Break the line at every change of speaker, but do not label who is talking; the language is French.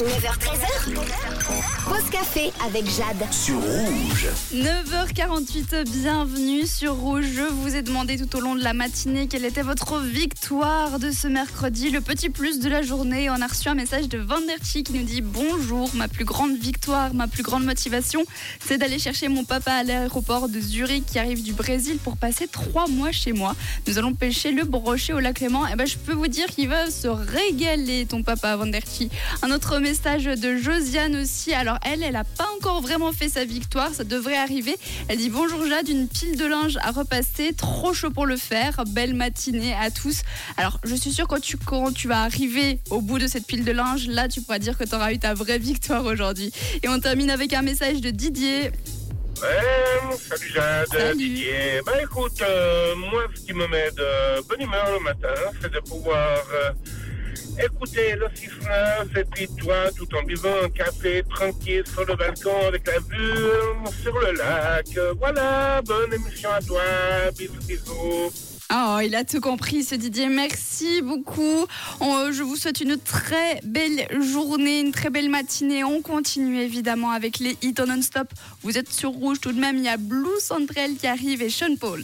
9h13h. Pause café avec Jade.
sur rouge.
9h48, bienvenue sur Rouge. Je vous ai demandé tout au long de la matinée quelle était votre victoire de ce mercredi, le petit plus de la journée. On a reçu un message de Vanderchi qui nous dit Bonjour, ma plus grande victoire, ma plus grande motivation, c'est d'aller chercher mon papa à l'aéroport de Zurich qui arrive du Brésil pour passer trois mois chez moi. Nous allons pêcher le brochet au lac Clément. Et ben, je peux vous dire qu'il va se régaler, ton papa Vanderchi. Un autre message de Josiane aussi. Alors, elle, elle n'a pas encore vraiment fait sa victoire. Ça devrait arriver. Elle dit Bonjour Jade, une pile de linge à repasser. Trop chaud pour le faire. Belle matinée à tous. Alors, je suis sûre quand tu, quand tu vas arriver au bout de cette pile de linge, là, tu pourras dire que tu auras eu ta vraie victoire aujourd'hui. Et on termine avec un message de Didier.
Ouais, salut Jade,
Salut.
Didier. Bah écoute, euh, moi ce qui me met de bonne humeur le matin, c'est de pouvoir euh, écouter le sifflement et puis toi tout en buvant un café tranquille sur le balcon avec la vue euh, sur le lac. Euh, Voilà, bonne émission à toi, bisous bisous.
Oh, il a tout compris, ce Didier. Merci beaucoup. On- je vous souhaite une très belle journée, une très belle matinée. On continue évidemment avec les hits en non-stop. Vous êtes sur Rouge tout de même. Il y a Blue Central qui arrive et Sean Paul.